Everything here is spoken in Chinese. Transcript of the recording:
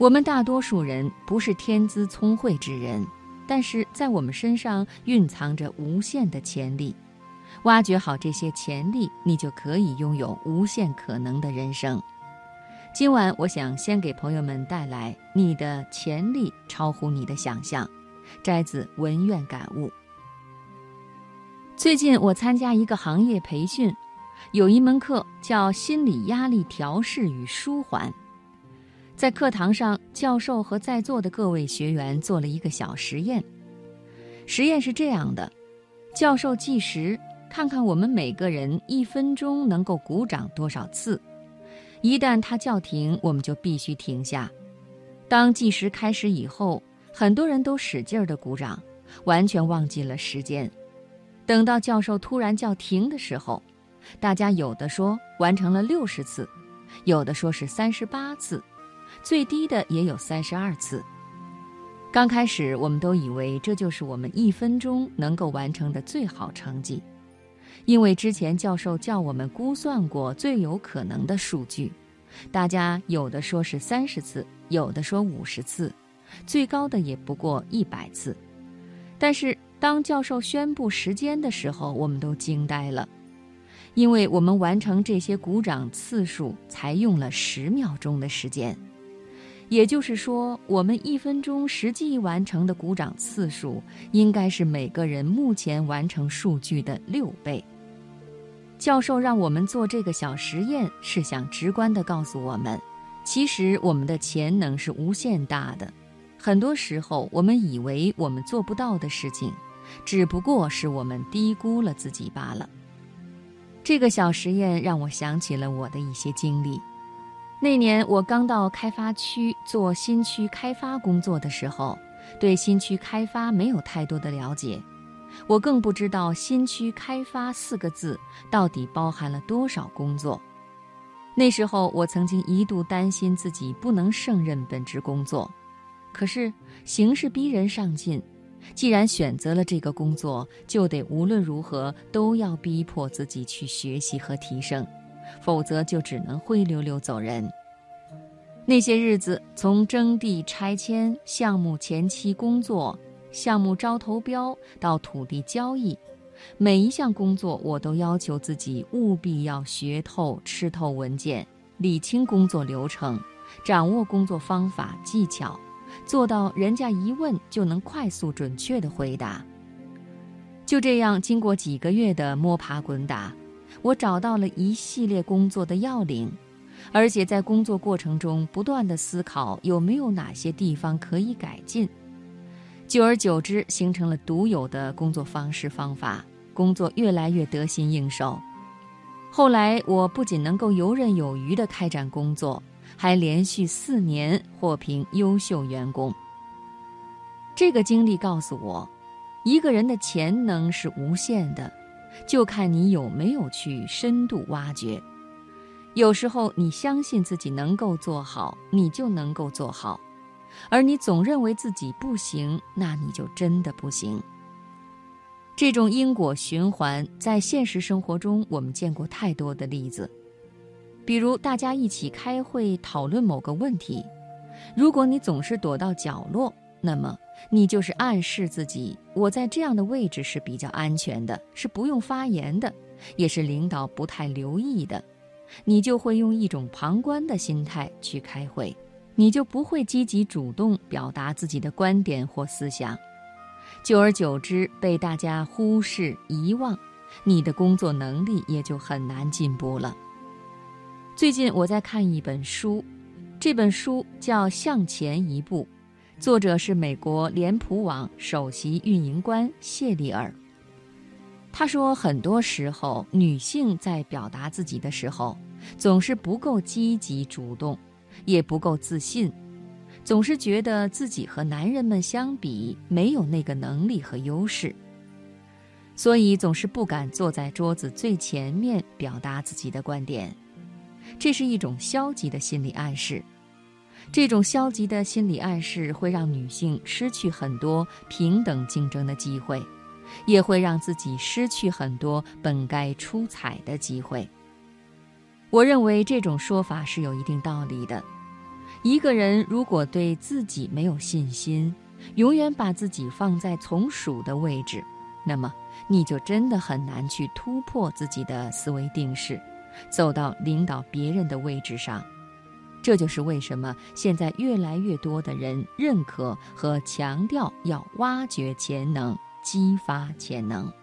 我们大多数人不是天资聪慧之人，但是在我们身上蕴藏着无限的潜力。挖掘好这些潜力，你就可以拥有无限可能的人生。今晚，我想先给朋友们带来“你的潜力超乎你的想象”，摘自文苑感悟。最近我参加一个行业培训，有一门课叫“心理压力调试与舒缓”。在课堂上，教授和在座的各位学员做了一个小实验。实验是这样的：教授计时，看看我们每个人一分钟能够鼓掌多少次。一旦他叫停，我们就必须停下。当计时开始以后，很多人都使劲儿的鼓掌，完全忘记了时间。等到教授突然叫停的时候，大家有的说完成了六十次，有的说是三十八次。最低的也有三十二次。刚开始，我们都以为这就是我们一分钟能够完成的最好成绩，因为之前教授叫我们估算过最有可能的数据，大家有的说是三十次，有的说五十次，最高的也不过一百次。但是当教授宣布时间的时候，我们都惊呆了，因为我们完成这些鼓掌次数才用了十秒钟的时间。也就是说，我们一分钟实际完成的鼓掌次数，应该是每个人目前完成数据的六倍。教授让我们做这个小实验，是想直观地告诉我们，其实我们的潜能是无限大的。很多时候，我们以为我们做不到的事情，只不过是我们低估了自己罢了。这个小实验让我想起了我的一些经历。那年我刚到开发区做新区开发工作的时候，对新区开发没有太多的了解，我更不知道“新区开发”四个字到底包含了多少工作。那时候我曾经一度担心自己不能胜任本职工作，可是形势逼人上进，既然选择了这个工作，就得无论如何都要逼迫自己去学习和提升。否则就只能灰溜溜走人。那些日子，从征地拆迁、项目前期工作、项目招投标到土地交易，每一项工作我都要求自己务必要学透、吃透文件，理清工作流程，掌握工作方法技巧，做到人家一问就能快速准确的回答。就这样，经过几个月的摸爬滚打。我找到了一系列工作的要领，而且在工作过程中不断的思考有没有哪些地方可以改进。久而久之，形成了独有的工作方式方法，工作越来越得心应手。后来，我不仅能够游刃有余地开展工作，还连续四年获评优秀员工。这个经历告诉我，一个人的潜能是无限的。就看你有没有去深度挖掘。有时候你相信自己能够做好，你就能够做好；而你总认为自己不行，那你就真的不行。这种因果循环在现实生活中我们见过太多的例子。比如大家一起开会讨论某个问题，如果你总是躲到角落，那么。你就是暗示自己，我在这样的位置是比较安全的，是不用发言的，也是领导不太留意的。你就会用一种旁观的心态去开会，你就不会积极主动表达自己的观点或思想。久而久之，被大家忽视遗忘，你的工作能力也就很难进步了。最近我在看一本书，这本书叫《向前一步》。作者是美国脸谱网首席运营官谢丽尔。他说，很多时候女性在表达自己的时候，总是不够积极主动，也不够自信，总是觉得自己和男人们相比没有那个能力和优势，所以总是不敢坐在桌子最前面表达自己的观点。这是一种消极的心理暗示。这种消极的心理暗示会让女性失去很多平等竞争的机会，也会让自己失去很多本该出彩的机会。我认为这种说法是有一定道理的，一个人如果对自己没有信心，永远把自己放在从属的位置，那么你就真的很难去突破自己的思维定式，走到领导别人的位置上。这就是为什么现在越来越多的人认可和强调要挖掘潜能、激发潜能。